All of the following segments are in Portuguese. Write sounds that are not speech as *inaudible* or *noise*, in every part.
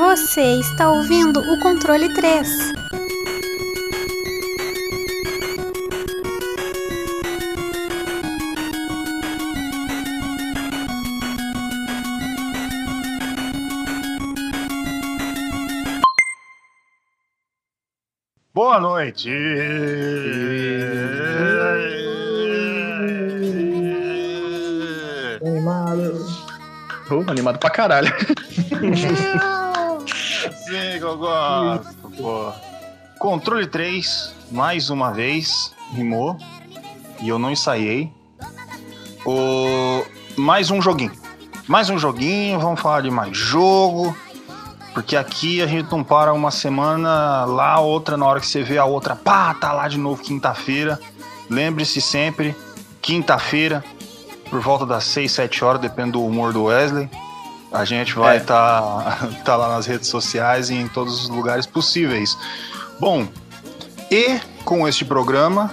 Você está ouvindo o controle 3. Boa noite. Animado. Oh, animado pra caralho. *laughs* Sim, que eu gosto, pô. Controle 3, mais uma vez, rimou. E eu não ensaiei. O... Mais um joguinho. Mais um joguinho, vamos falar de mais jogo. Porque aqui a gente não para uma semana, lá outra, na hora que você vê a outra, pá, tá lá de novo quinta-feira. Lembre-se sempre, quinta-feira, por volta das 6, 7 horas, depende do humor do Wesley. A gente vai estar É. tá, *laughs* tá lá nas redes sociais e em todos os lugares possíveis. Bom, e com este programa,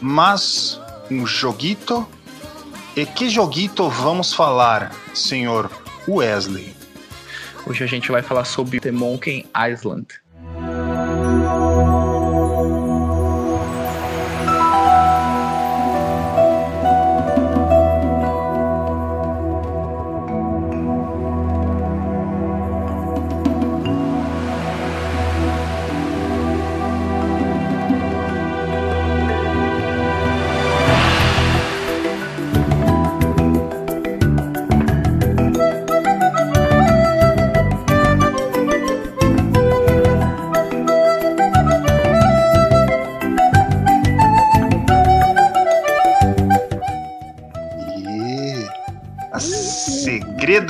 mas um joguito. E que joguito vamos falar, senhor Wesley? Hoje a gente vai falar sobre The Monkey Island.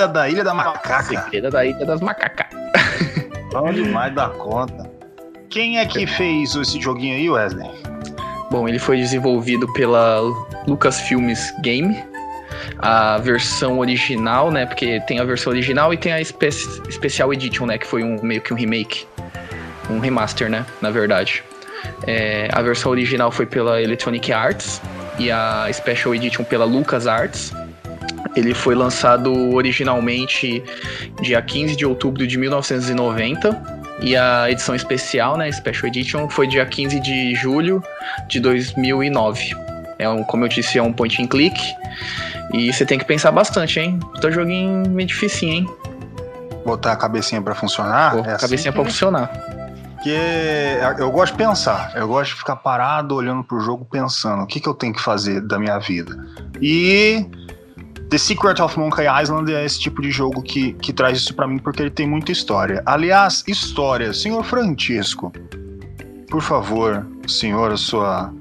Da Ilha da Macaca. Segredo da Ilha das Macacas. Bom demais da conta. Quem é que fez esse joguinho aí, Wesley? Bom, ele foi desenvolvido pela Lucasfilmes Game. A versão original, né? Porque tem a versão original e tem a Spe Special Edition, né? Que foi um meio que um remake. Um remaster, né? Na verdade. É, a versão original foi pela Electronic Arts e a Special Edition pela LucasArts. Ele foi lançado originalmente dia 15 de outubro de 1990 e a edição especial, né, Special Edition, foi dia 15 de julho de 2009. É um, como eu disse, é um point and click e você tem que pensar bastante, hein? Tá joguinho meio dificinho, hein? Botar a cabecinha pra funcionar? Pô, é assim cabecinha que- pra funcionar. Porque eu gosto de pensar, eu gosto de ficar parado olhando pro jogo pensando o que, que eu tenho que fazer da minha vida. E The Secret of Monkey Island é esse tipo de jogo que, que traz isso pra mim porque ele tem muita história. Aliás, história, senhor Francisco, por favor, senhor, a sua,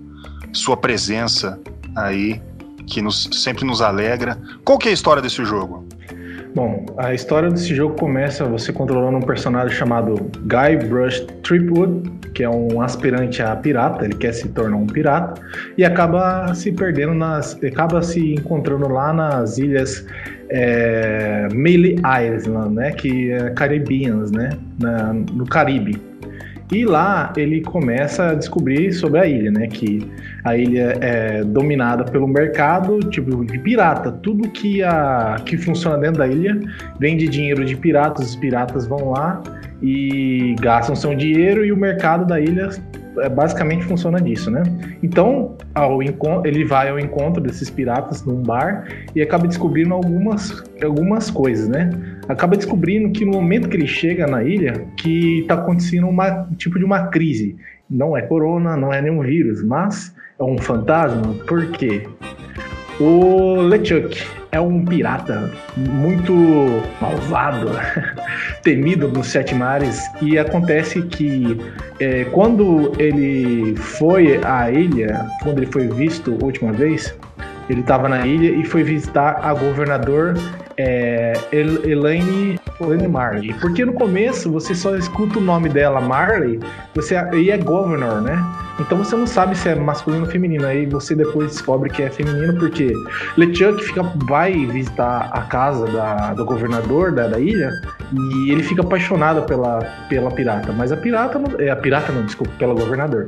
sua presença aí, que nos, sempre nos alegra. Qual que é a história desse jogo? Bom, a história desse jogo começa você controlando um personagem chamado Guy Brush Tripwood, que é um aspirante a pirata, ele quer se tornar um pirata, e acaba se perdendo nas. acaba se encontrando lá nas ilhas é, Melee Island, né? Que é Caribbeans, né? na- no Caribe. E lá ele começa a descobrir sobre a ilha, né? Que a ilha é dominada pelo mercado, tipo, de pirata. Tudo que, a, que funciona dentro da ilha vem de dinheiro de piratas. Os piratas vão lá e gastam seu dinheiro e o mercado da ilha é, basicamente funciona disso, né? Então, ao ele vai ao encontro desses piratas num bar e acaba descobrindo algumas, algumas coisas, né? Acaba descobrindo que no momento que ele chega na ilha, que está acontecendo um tipo de uma crise. Não é corona, não é nenhum vírus, mas é um fantasma. Por quê? O LeChuck é um pirata muito malvado, *laughs* temido nos sete mares, e acontece que é, quando ele foi à ilha, quando ele foi visto a última vez, ele estava na ilha e foi visitar a governador é, El- Elaine, Elaine Marley. Porque no começo você só escuta o nome dela, Marley, você, e é governor, né? Então você não sabe se é masculino ou feminino. Aí você depois descobre que é feminino porque LeChuck fica, vai visitar a casa da, do governador da, da ilha e ele fica apaixonado pela, pela pirata. Mas a pirata não. É, a pirata não, desculpa, pela governador.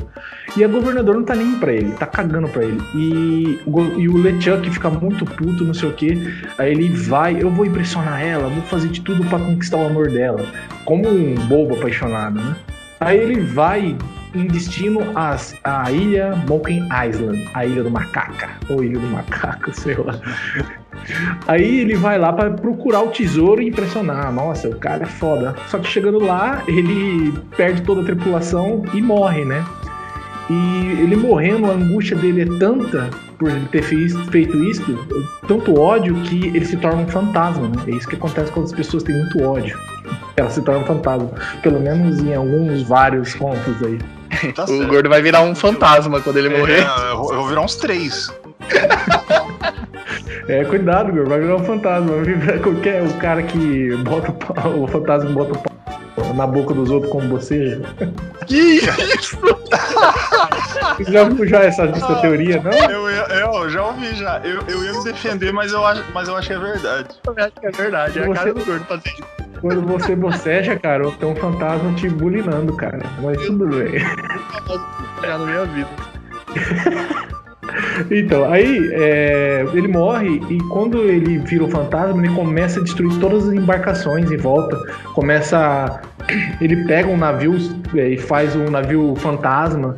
E a governador não tá nem pra ele, tá cagando pra ele. E, e o LeChuck fica muito puto, não sei o que. Aí ele vai, eu vou impressionar ela, vou fazer de tudo para conquistar o amor dela. Como um bobo apaixonado, né? Aí ele vai em destino às, à ilha Moken Island, a ilha do macaca, ou ilha do macaco, *laughs* sei lá. Aí ele vai lá para procurar o tesouro e impressionar. Nossa, o cara é foda. Só que chegando lá, ele perde toda a tripulação e morre, né? E ele morrendo, a angústia dele é tanta por ele ter feito isso, tanto ódio que ele se torna um fantasma, né? É isso que acontece quando as pessoas têm muito ódio. Ela se torna um fantasma. Pelo menos em alguns vários contos aí. *laughs* Tá o gordo vai virar um *laughs* fantasma quando ele morrer. É, eu vou virar uns três. É, cuidado, gordo, vai virar um fantasma. Vai virar qualquer o cara que bota o, pau, o fantasma bota o pau na boca dos outros como você. Que isso? já ouviu já essa, essa teoria, não? Eu, eu, eu, já ouvi já. Eu, eu ia me defender, mas eu acho, mas eu acho que é verdade. Eu acho que é verdade. É a cara do gordo fazer isso. Quando você boceja, cara, tem um fantasma te bulinando, cara. Mas tudo bem. Já na minha vida. *laughs* Então, aí é, ele morre e quando ele vira um fantasma, ele começa a destruir todas as embarcações em volta. Começa. A, *clears throat* ele pega um navio é, e faz um navio fantasma.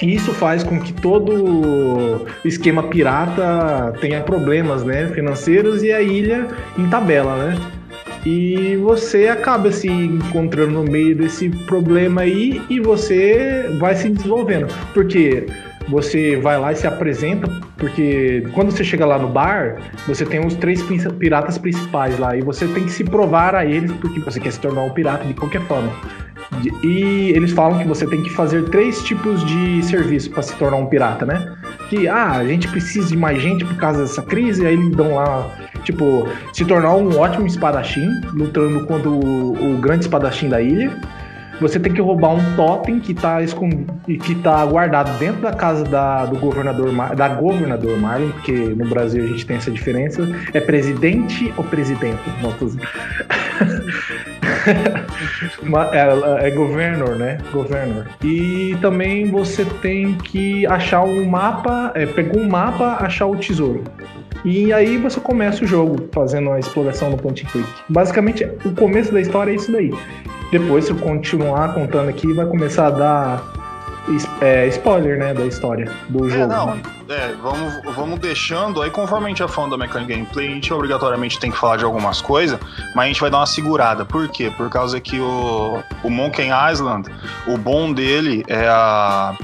E isso faz com que todo esquema pirata tenha problemas né, financeiros e a ilha em tabela, né? E você acaba se encontrando no meio desse problema aí e você vai se desenvolvendo. Porque você vai lá e se apresenta, porque quando você chega lá no bar, você tem os três piratas principais lá e você tem que se provar a eles porque você quer se tornar um pirata de qualquer forma. E eles falam que você tem que fazer três tipos de serviço para se tornar um pirata, né? Que ah, a gente precisa de mais gente por causa dessa crise, aí eles dão lá Tipo, se tornar um ótimo espadachim, lutando contra o, o grande espadachim da ilha. Você tem que roubar um totem que está que tá guardado dentro da casa da, do governador da governador Marlin, porque no Brasil a gente tem essa diferença. É presidente ou presidente? *laughs* é, é governor, né? Governor. E também você tem que achar um mapa, é, um mapa, achar o tesouro. E aí você começa o jogo fazendo a exploração no point and click. Basicamente, o começo da história é isso daí. Depois, se eu continuar contando aqui, vai começar a dar é, spoiler, né, da história do é, jogo. Não, é, vamos, vamos deixando, aí conforme a gente é fã da mecânica gameplay, a gente obrigatoriamente tem que falar de algumas coisas, mas a gente vai dar uma segurada. Por quê? Por causa que o, o Monkey Island, o bom dele é a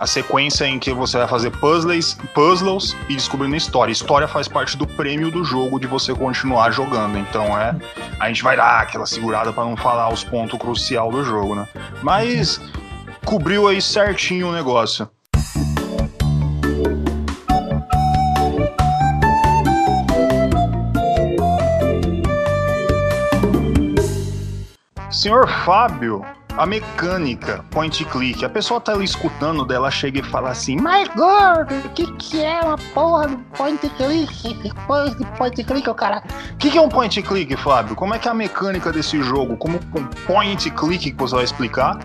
a sequência em que você vai fazer puzzles, puzzles e descobrindo história. História faz parte do prêmio do jogo de você continuar jogando. Então é, a gente vai dar aquela segurada para não falar os pontos crucial do jogo, né? Mas cobriu aí certinho o negócio. Senhor Fábio, a mecânica point click, a pessoa tá ali escutando dela, chega e fala assim: Mas gordo, o que, que é uma porra do point click? Coisa de point click, o cara. O que, que é um point click, Fábio? Como é que é a mecânica desse jogo? Como um point click que você vai explicar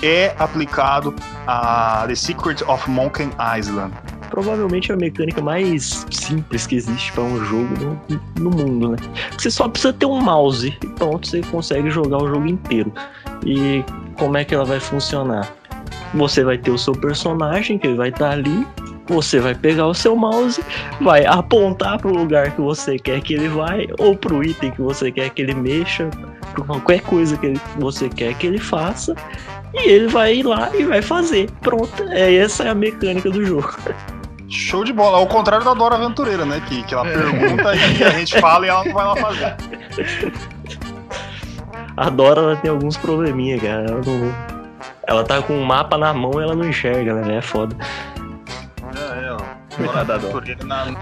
é aplicado a The Secret of Monkey Island? provavelmente é a mecânica mais simples que existe para um jogo no, no, mundo, né? Você só precisa ter um mouse e pronto, você consegue jogar o jogo inteiro. E como é que ela vai funcionar? Você vai ter o seu personagem que vai estar tá ali, você vai pegar o seu mouse, vai apontar para o lugar que você quer que ele vai, ou para o item que você quer que ele mexa, para qualquer coisa que ele, você quer que ele faça, e ele vai ir lá e vai fazer. Pronto, é, essa é a mecânica do jogo. Show de bola. Ao contrário da Dora Aventureira, né? Que, que ela é. pergunta e a gente fala e ela não vai lá fazer. *laughs* A Dora ela tem alguns probleminha, cara. Ela, não... ela tá com o um mapa na mão e ela não enxerga, né? É foda. É, é, ó. Aventureira na, ilha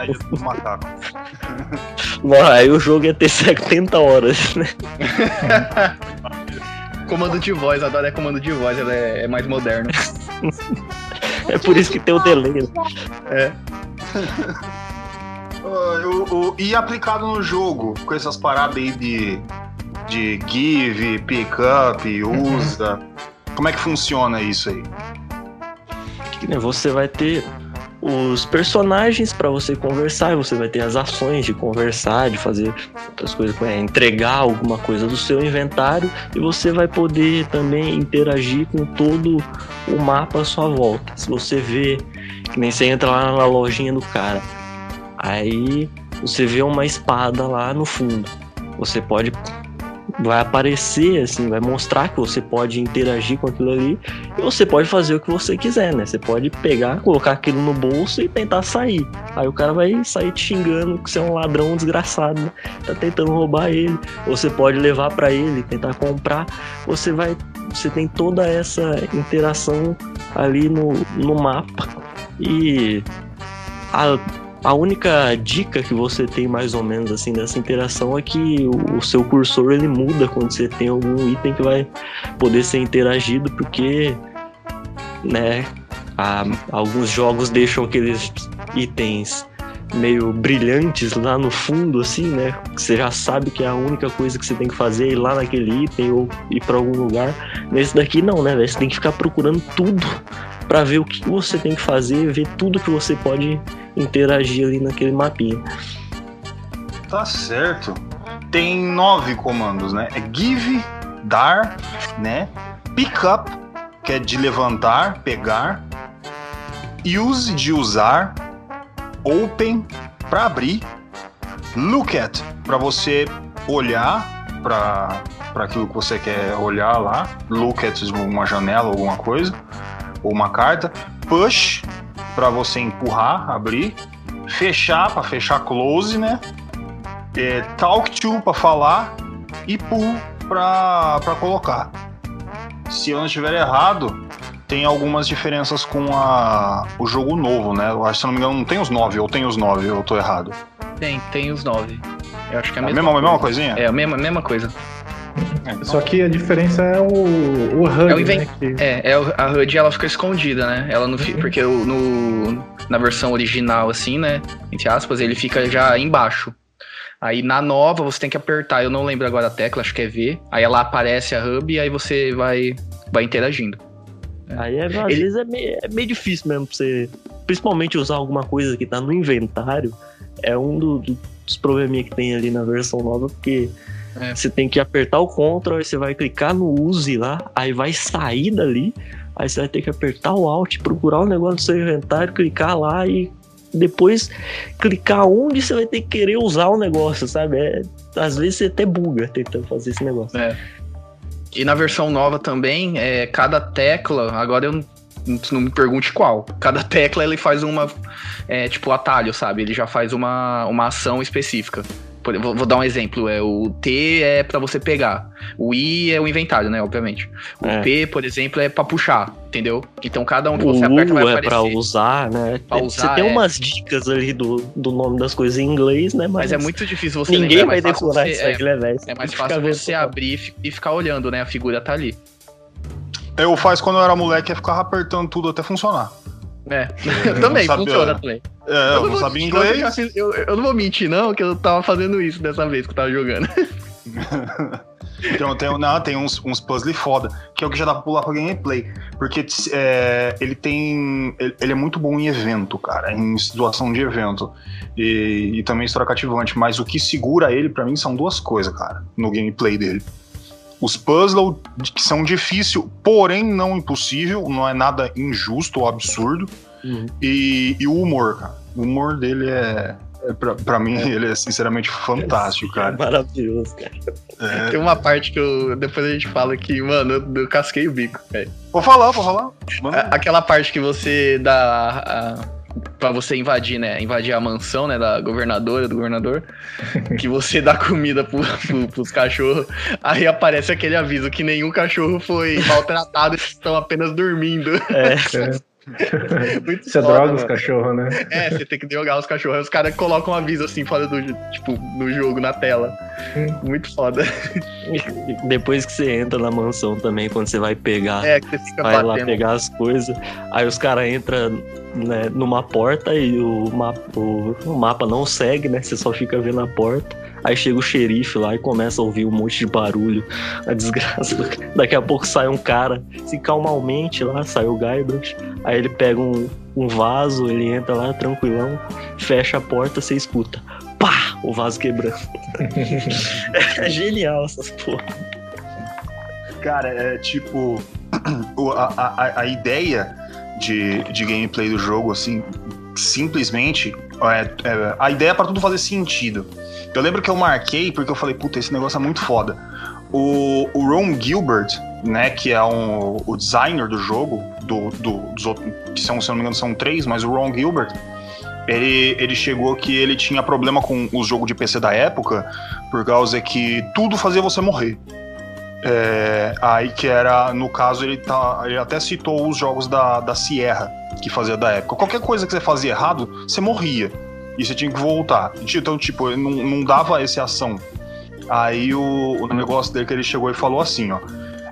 aí o jogo ia ter *laughs* 70 horas, né? *laughs* comando de voz, a Dora é comando de voz, ela é, é mais moderna. *laughs* É por isso que tem o delay. né? Ah, o- o- e aplicado no jogo, com essas paradas aí de, de give, pick up, usa. Como é que funciona isso aí? Você vai ter os personagens pra você conversar, você vai ter as ações de conversar, de fazer outras coisas, é, entregar alguma coisa do seu inventário, e você vai poder também interagir com todo o mapa à sua volta. Se você vê, que nem você entra lá na lojinha do cara, aí você vê uma espada lá no fundo. Você pode vai aparecer assim, vai mostrar que você pode interagir com aquilo ali e você pode fazer o que você quiser, né? Você pode pegar, colocar aquilo no bolso e tentar sair. Aí o cara vai sair te xingando que você é um ladrão desgraçado, né? Tá tentando roubar ele. Ou você pode levar pra ele, tentar comprar. Você vai, você tem toda essa interação ali no, no mapa. E a, a única dica que você tem mais ou menos assim dessa interação é que o, seu cursor ele muda quando você tem algum item que vai poder ser interagido, porque né, alguns jogos deixam aqueles itens meio brilhantes lá no fundo, assim, né? Você já sabe que é a única coisa que você tem que fazer é ir lá naquele item ou ir pra algum lugar. Nesse daqui não, né? Você tem que ficar procurando tudo pra ver o que você tem que fazer, ver tudo que você pode interagir ali naquele mapinha. Tá certo. Tem nove comandos, né? É give, dar, né? Pick up, que é de levantar, pegar. Use, de usar. Open, para abrir. Look at, para você olhar para aquilo que você quer olhar lá. Look at uma janela, alguma coisa. Ou uma carta. Push, para você empurrar, abrir. Fechar, para fechar close, né? é, talk to para falar e pull para colocar. Se eu não estiver errado, tem algumas diferenças com a, o jogo novo, né? Eu acho que se eu não me engano não tem os nove, ou tem os nove, eu tô errado. Tem, tem os nove. Eu acho que é É a a mesma, mesma, a mesma coisinha? É a mesma, mesma coisa. Só que a diferença é o, o HUD, É o inven- né? que- É, é a HUD ela fica escondida, né? Ela não fi- porque no, na versão original, assim, né? Entre aspas, ele fica já embaixo. Aí na nova você tem que apertar, eu não lembro agora a tecla, acho que é V. Aí ela aparece a hub e aí você vai, vai interagindo. Aí é, às Ele- vezes é meio, é meio difícil mesmo pra você, principalmente usar alguma coisa que tá no inventário, é um do- do- dos probleminha que tem ali na versão nova, porque É. você tem que apertar o Ctrl, aí você vai clicar no use lá, aí vai sair dali, aí você vai ter que apertar o Alt, procurar o negócio do seu inventário, clicar lá e depois clicar onde você vai ter que querer usar o negócio, sabe? É, às vezes você até buga tentando fazer esse negócio. E na versão nova também, é, cada tecla, agora eu não, não me pergunte qual. Cada tecla ele faz uma, é, tipo, atalho, sabe? Ele já faz uma, uma ação específica. Por- vou, vou dar um exemplo, é o T é pra você pegar, o I é o inventário, né, obviamente. O É. P, por exemplo, é pra puxar, entendeu? Então cada um que O você aperta vai é aparecer. pra usar, né? Pra Você usar, tem é. umas dicas ali do, do nome das coisas em inglês, né? Mas, Mas é muito difícil você ninguém lembrar, vai é fácil decorar você- isso aí, é, né, é mais fácil você abrir e fi- ficar olhando, né? A figura tá ali. Eu faz quando eu era moleque, eu ficava apertando tudo até funcionar. É, Eu *laughs* também, funciona também. É, eu não vou sabia mentir, não, eu inglês. Eu, eu não vou mentir, não, que eu tava fazendo isso dessa vez que eu tava jogando. *laughs* Tem, tem, não, tem uns, uns puzzle foda, que é o que já dá pra pular pra gameplay. Porque é, ele tem. Ele, ele é muito bom em evento, cara, em situação de evento. E, e também história cativante. Mas o que segura ele, pra mim, são duas coisas, cara, no gameplay dele. Os puzzles que são difíceis, porém não impossível, não é nada injusto ou absurdo. Uhum. E, e o humor, cara. O humor dele é. é pra, pra mim, ele é sinceramente fantástico, É cara. maravilhoso, cara. É, Tem uma parte que eu. Depois a gente fala que, mano, eu, eu casquei o bico, velho. Vou falar, vou falar. A- Aquela parte que você dá. A, pra você invadir, né? Invadir a mansão, né? Da governadora, do governador. *laughs* que você dá comida pro, pro, pros cachorros. Aí aparece aquele aviso que nenhum cachorro foi maltratado, estão apenas dormindo. É, *laughs* *laughs* Muito Você foda, droga os mano. cachorros, né? É, você tem que drogar os cachorros. Aí Os caras colocam um aviso assim, fora do, tipo, no jogo, na tela. Muito foda. E Depois que você entra na mansão também, quando você vai pegar, É, que você fica vai lá batendo. pegar as coisas, aí os caras entram né, numa porta e o mapa, o, o mapa não segue, né? Você só fica vendo a porta. Aí chega o xerife lá e começa a ouvir um monte de barulho, a desgraça. Daqui a pouco sai um cara, assim, calmamente lá, sai o Guybrush. Aí ele pega um, um vaso, ele entra lá tranquilão, fecha a porta, você escuta. Pá! O vaso quebrando. *laughs* é genial essas porra. Cara, é tipo. a, a, a ideia de, de gameplay do jogo, assim, simplesmente. É- é- a ideia é pra tudo fazer sentido. Eu lembro que eu marquei porque eu falei, puta, esse negócio é muito foda. O, o Ron Gilbert, né, que é um, o designer do jogo, do, do, dos outros, que são, se não me engano são três, mas o Ron Gilbert, ele, ele chegou que ele tinha problema com os jogos de PC da época, por causa que tudo fazia você morrer. É, aí que era, no caso, ele, tá, ele até citou os jogos da, da Sierra, que fazia da época. Qualquer coisa que você fazia errado, você morria. E você tinha que voltar. Então, tipo, não, não dava essa ação. Aí o, o negócio dele que ele chegou e falou assim, ó.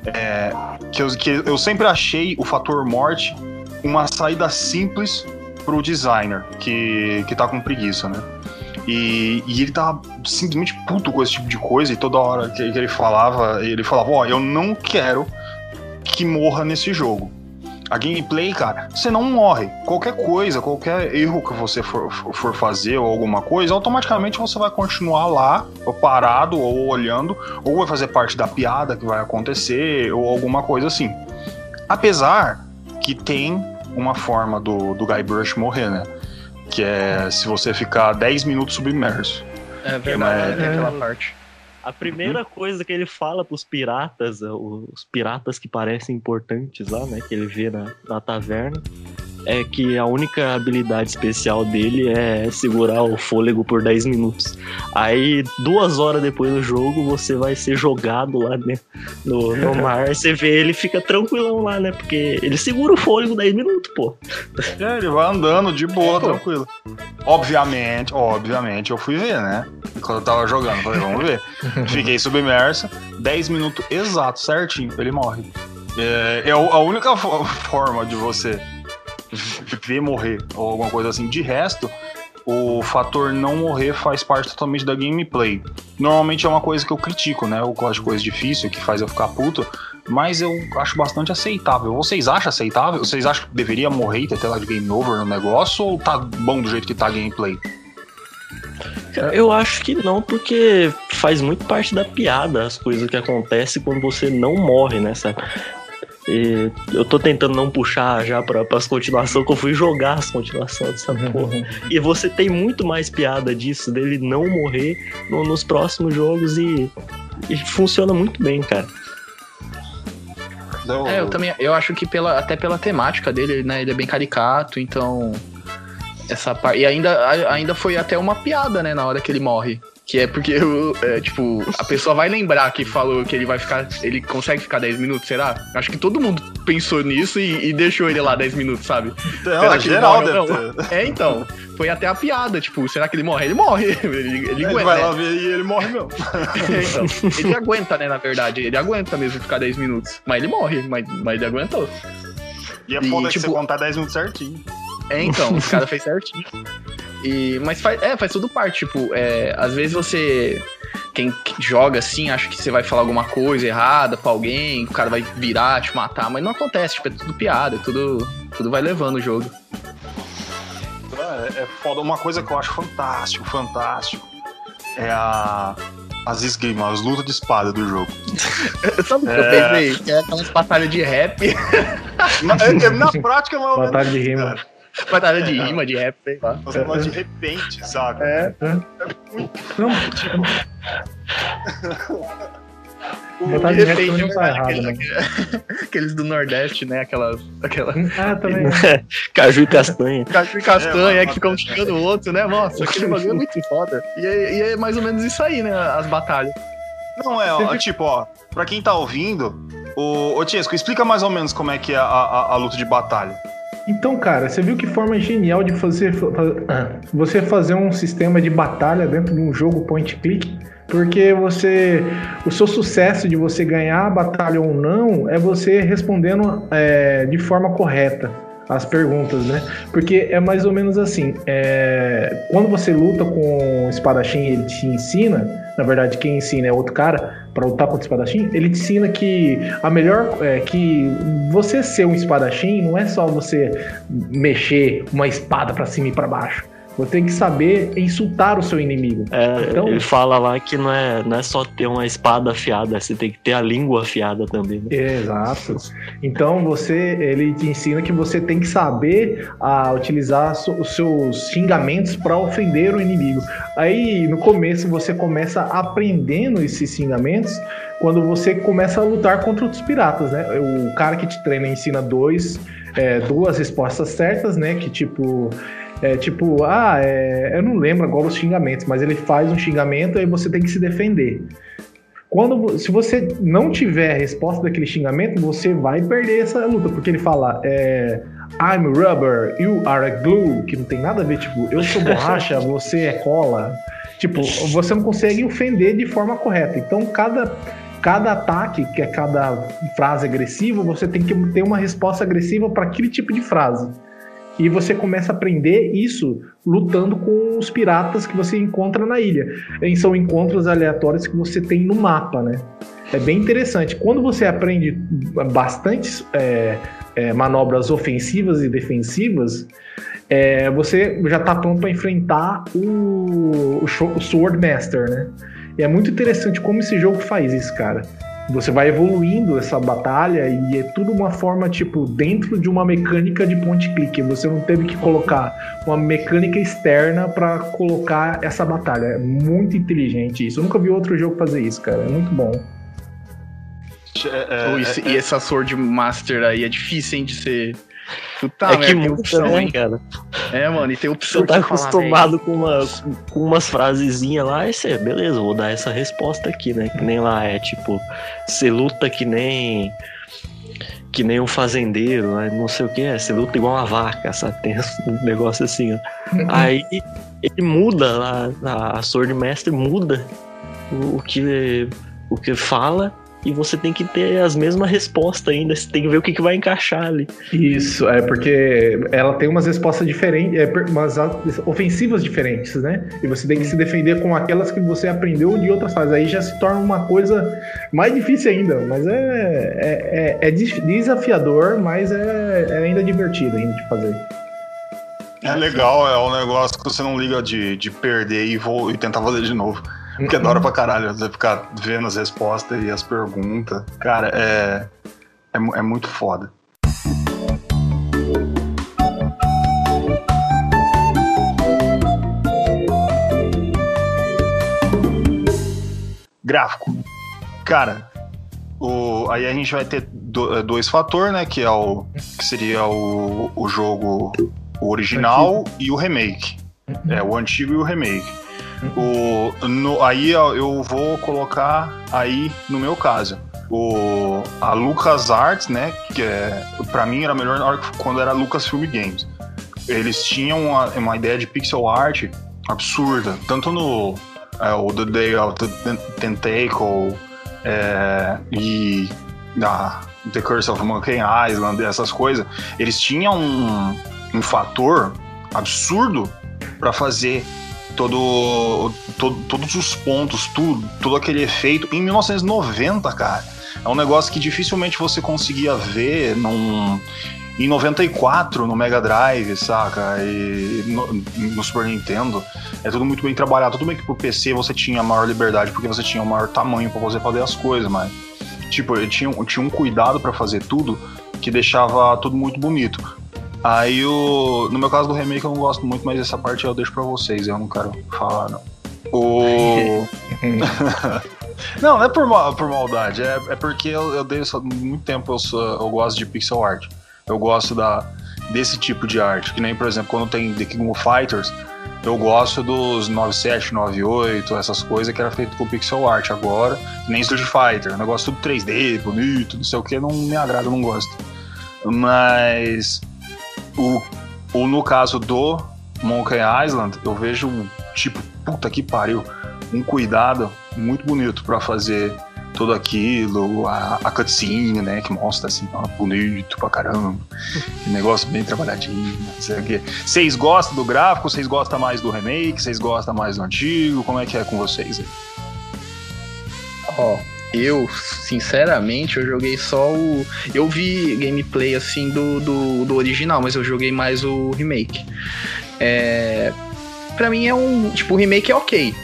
é, que, eu, que eu sempre achei o fator morte uma saída simples pro designer, que, que tá com preguiça, né? E, e ele tava simplesmente puto com esse tipo de coisa, e toda hora que, que ele falava, ele falava, ó, eu não quero que morra nesse jogo. A gameplay, cara, você não morre. Qualquer coisa, qualquer erro que você for, for fazer ou alguma coisa, automaticamente você vai continuar lá, parado, ou olhando, ou vai fazer parte da piada que vai acontecer, ou alguma coisa assim. Apesar que tem uma forma do, do Guybrush morrer, né? Que é se você ficar 10 minutos submerso. É verdade, É. tem aquela parte. A primeira coisa que ele fala pros piratas, é, os piratas que parecem importantes lá, né? Que ele vê na, na taverna, é que a única habilidade especial dele é segurar o fôlego por 10 minutos. Aí, duas horas depois do jogo, você vai ser jogado lá né, no, no *laughs* mar. Você vê ele fica tranquilão lá, né? Porque ele segura o fôlego 10 minutos, pô. É, ele vai andando de boa, É, tranquilo. Obviamente, obviamente, eu fui ver, né? Quando eu tava jogando, falei, vamos ver. *laughs* Fiquei submerso, 10 minutos exato, certinho, ele morre. É, é a a única fo- forma de você ver morrer ou alguma coisa assim. De resto, o fator não morrer faz parte totalmente da gameplay. Normalmente é uma coisa que eu critico, né? Eu gosto de coisa difícil que faz eu ficar puto, mas eu acho bastante aceitável. Vocês acham aceitável? Vocês acham que deveria morrer e ter tela de game over no negócio ou tá bom do jeito que tá a gameplay? Eu acho que não, porque faz muito parte da piada as coisas que acontecem quando você não morre, né, sabe? E eu tô tentando não puxar já pra, pras continuações, que eu fui jogar as continuações dessa porra. E você tem muito mais piada disso, dele não morrer no- nos próximos jogos e, e funciona muito bem, cara. É, eu também, eu acho que pela, até pela temática dele, né, ele é bem caricato, então essa parte e ainda a- ainda foi até uma piada, né, na hora que ele morre, que é porque o- é, tipo, a pessoa vai lembrar que falou que ele vai ficar, ele consegue ficar 10 minutos, será? Acho que todo mundo pensou nisso e, e deixou ele lá 10 minutos, sabe? Não, Será que ele geral morre ou deve ter. É, então, foi até a piada, tipo, será que ele morre? Ele morre, *laughs* ele, ele Ele aguenta, vai né? lá ver e ele morre mesmo. *laughs* então, ele aguenta, né, na verdade, ele aguenta mesmo ficar 10 minutos, mas ele morre, mas, mas ele aguentou. E é E, foda que tipo- você contar 10 minutos certinho. É, então, os caras fez certinho. E, mas faz, é, faz tudo parte, tipo, é, às vezes você. Quem joga assim, acha que você vai falar alguma coisa errada pra alguém, o cara vai virar, te matar, mas não acontece, tipo, é tudo piada, é tudo, tudo vai levando o jogo. É, é foda. Uma coisa que eu acho fantástico, fantástico, é a. As esgrimas, as lutas de espada do jogo. *laughs* Sabe o que É. eu pensei? Que é aquelas batalhas de rap, *laughs* na, é- é- na prática, mais ou menos. Batalha de rima. *laughs* batalha de rima, de rap, sei lá. Fala de repente, saca? É. Não, O- Batalha De repente, não tá errado, aquele- né? Aqueles do Nordeste, né? Aquelas. aquelas Ah, também. *laughs* Caju e castanha. *laughs* Caju e castanha É, que ficam xingando o outro, né? Nossa, aquele bagulho é muito foda. E é, e é mais ou menos isso aí, né? As batalhas. Não, é, ó, tipo, ó, pra quem tá ouvindo, o, ô Tiesco, explica mais ou menos como é que é a, a, a luta de batalha. Então, cara, você viu que forma genial de fazer ah, você fazer um sistema de batalha dentro de um jogo point click? Porque você. O seu sucesso de você ganhar a batalha ou não é você respondendo é, de forma correta as perguntas, né? Porque é mais ou menos assim: é, quando você luta com o espadachim ele te ensina, na verdade, quem ensina é outro cara para lutar contra o espadachim, ele te ensina que a melhor. É, que você ser um espadachim não é só você mexer uma espada para cima e para baixo. Você tem que saber insultar o seu inimigo. É, então, ele fala lá que não é, não é só ter uma espada afiada, você tem que ter a língua afiada também. Né? Exato. Então você, ele te ensina que você tem que saber a, ah, utilizar os seus xingamentos para ofender o inimigo. Aí no começo você começa aprendendo esses xingamentos quando você começa a lutar contra outros piratas, né? O cara que te treina ensina dois, é, duas respostas certas, né? Que tipo é tipo, ah, é, eu não lembro agora os xingamentos, mas ele faz um xingamento e você tem que se defender. Quando, se você não tiver a resposta daquele xingamento, você vai perder essa luta, porque ele fala, é, I'm rubber, you are a glue, que não tem nada a ver, tipo, eu sou *laughs* borracha, você é cola. Tipo, você não consegue ofender de forma correta. Então, cada, cada ataque, que é cada frase agressiva, você tem que ter uma resposta agressiva para aquele tipo de frase. E você começa a aprender isso lutando com os piratas que você encontra na ilha. E são encontros aleatórios que você tem no mapa, né? É bem interessante. Quando você aprende bastante é, é, manobras ofensivas e defensivas, é, você já está pronto para enfrentar o, o, o Sword Master, né? E é muito interessante como esse jogo faz isso, cara você vai evoluindo essa batalha e é tudo uma forma, tipo, dentro de uma mecânica de point click. Você não teve que colocar uma mecânica externa para colocar essa batalha. É muito inteligente isso. Eu nunca vi outro jogo fazer isso, cara. É muito bom. É, é, e essa Sword Master aí é difícil, hein, de ser Puta é que muda opção, também, cara. É, mano, e tem opção Você tá acostumado com, uma, com umas frasezinhas lá, e você, beleza, vou dar essa resposta aqui, né? Que nem lá é tipo, você luta que nem que nem um fazendeiro, né? não sei o que é, você luta igual uma vaca, sabe? Tem *laughs* um negócio assim, ó. Uhum. Aí ele muda lá, a Sword Master muda o, o que o que fala e você tem que ter as mesmas respostas ainda, você tem que ver o que, que vai encaixar ali. Isso, é porque ela tem umas respostas diferentes, é, umas ofensivas diferentes, né? E você tem que se defender com aquelas que você aprendeu de outras fases. Aí já se torna uma coisa mais difícil ainda, mas é, é, é, é desafiador, mas é, é ainda divertido ainda de fazer. É legal, é um negócio que você não liga de, de perder e, vou, e tentar fazer de novo. Porque é da hora pra caralho você ficar vendo as respostas e as perguntas. Cara, é, é, é muito foda. Gráfico. Cara, o, aí a gente vai ter do, dois fatores, né? Que é o que seria o, o jogo original e o remake. É, o antigo e o remake. O, no, aí eu vou colocar aí no meu caso. O, a Lucas Arts, né? Que é, pra mim era melhor quando era Lucasfilm Games. Eles tinham uma, uma ideia de pixel art absurda. Tanto no é, o The Day of the Tentacle é, e The Curse of Monkey Island, essas coisas. Eles tinham um, um fator absurdo para fazer todo, todo, todos os pontos, tudo, todo aquele efeito em 1990, cara. É um negócio que dificilmente você conseguia ver num, em 94 no Mega Drive, saca? E no, no, Super Nintendo. É tudo muito bem trabalhado. Tudo bem que pro PC você tinha maior liberdade porque você tinha o maior tamanho para você fazer as coisas, mas. Tipo, eu tinha, eu tinha um cuidado para fazer tudo que deixava tudo muito bonito. Aí o. No meu caso do remake eu não gosto muito, mas essa parte eu deixo pra vocês, eu não quero falar, não. O. *laughs* não, não é por, mal, por maldade, é, é porque eu, eu dei muito tempo eu, sou, eu gosto de pixel art. Eu gosto da, desse tipo de arte. Que nem, por exemplo, quando tem The King of Fighters, eu gosto dos 97, 98, essas coisas que era feito com pixel art. Agora, nem Street Fighter, negócio tudo 3D, bonito, não sei o que, não me agrada, eu não gosto. Mas o, o, no caso do Monkey Island, eu vejo, tipo, puta que pariu, um cuidado muito bonito para fazer tudo aquilo, a, a cutscene, né, que mostra assim, ó, bonito pra caramba, negócio bem trabalhadinho, não sei o quê. Vocês gostam do gráfico? Vocês gostam mais do remake? Vocês gostam mais do antigo? Como é que é com vocês aí? Ó, eu, sinceramente, eu joguei só o. Eu vi gameplay assim do, do, do original, mas eu joguei mais o remake. É. Pra mim é um. Tipo, o remake é ok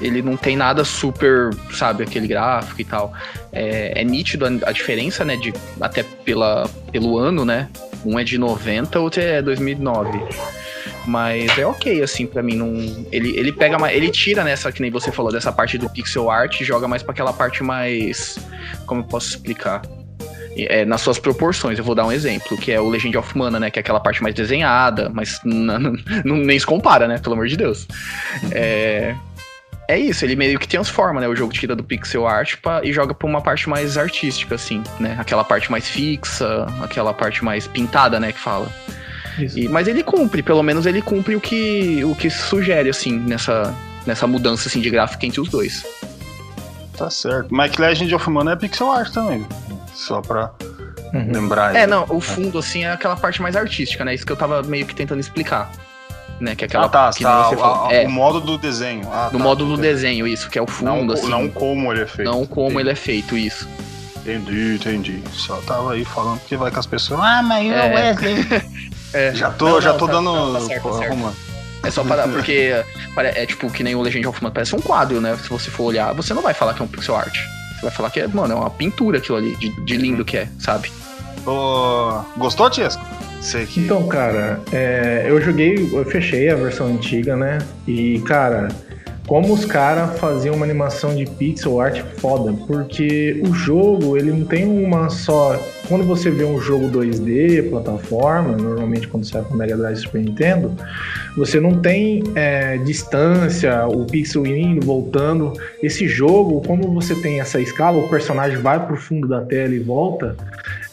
ele não tem nada super, sabe, aquele gráfico e tal. É, é nítido a, a, diferença, né, de, até pela, pelo ano, né? Um é de 90, outro é 2009. Mas é ok, assim, para mim. Não, ele, ele pega mais. Ele tira nessa, que nem você falou, dessa parte do pixel art e joga mais para aquela parte mais. Como eu posso explicar? É, nas suas proporções. Eu vou dar um exemplo, que é o Legend of Mana, né? Que é aquela parte mais desenhada, mas *laughs* nem se compara, né? Pelo amor de Deus. É, é isso, ele meio que transforma, né? O jogo tira do pixel art pra, e joga pra uma parte mais artística, assim, né? Aquela parte mais fixa, aquela parte mais pintada, né? Que fala. E, mas ele cumpre, pelo menos ele cumpre o que, o que sugere, assim, nessa, nessa mudança assim, de gráfico entre os dois. Tá certo. Mas Legend of Mana é pixel art também. Só pra uhum. lembrar. É, aí. não, o fundo, assim, é aquela parte mais artística, né? Isso que eu tava meio que tentando explicar né? Que é aquela ah, tá, que tá, o, é, o, modo do desenho. Ah, no tá, modo do desenho, isso, que é o fundo, não, assim. Não como ele é feito. Não como entendi. ele é feito, isso. Entendi, entendi. Só tava aí falando que vai com as pessoas. Ah, mas eu, é. Wesley. *laughs* é. Já tô, não, já tô tá, dando. Não, tá certo, tá certo. É só para porque é tipo que nem o Legend of Mana parece um quadro, né? Se você for olhar, você não vai falar que é um pixel art. Você vai falar que é, mano, é uma pintura aquilo ali, de, de lindo uhum. que é, sabe? Oh, gostou, Tiesco? Que... Então, cara, é, eu joguei, eu fechei a versão antiga, né? E, cara, como os caras faziam uma animação de pixel art foda, porque o jogo, ele não tem uma só. Quando você vê um jogo 2D, plataforma, normalmente quando você vai com Mega Drive Super Nintendo, você não tem é, distância, o pixel indo, voltando. Esse jogo, como você tem essa escala, o personagem vai pro fundo da tela e volta,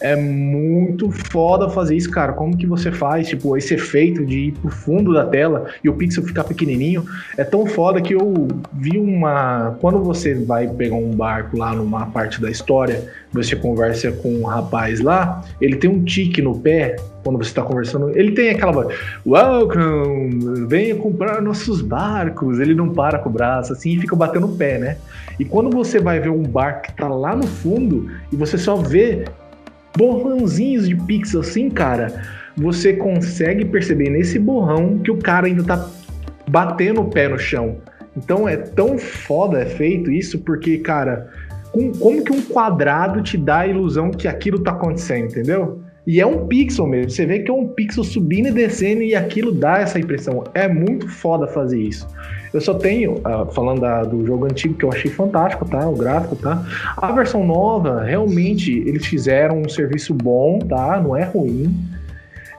é muito foda fazer isso, cara. Como que você faz, tipo, esse efeito de ir pro fundo da tela e o pixel ficar pequenininho? É tão foda que eu vi uma... Quando você vai pegar um barco lá numa parte da história, você conversa com um rapaz lá, ele tem um tique no pé, quando você está conversando, ele tem aquela voz, welcome, venha comprar nossos barcos. Ele não para com o braço assim e fica batendo o pé, né? E quando você vai ver um barco que tá lá no fundo e você só vê borrãozinhos de pixel assim, cara, você consegue perceber nesse borrão que o cara ainda tá batendo o pé no chão. Então é tão foda é feito isso, porque, cara, com, como que um quadrado te dá a ilusão que aquilo tá acontecendo, entendeu? E é um pixel mesmo. Você vê que é um pixel subindo e descendo e aquilo dá essa impressão. É muito foda fazer isso. Eu só tenho, uh, falando da, do jogo antigo, que eu achei fantástico, tá? O gráfico, tá? A versão nova, realmente, eles fizeram um serviço bom, tá? Não é ruim.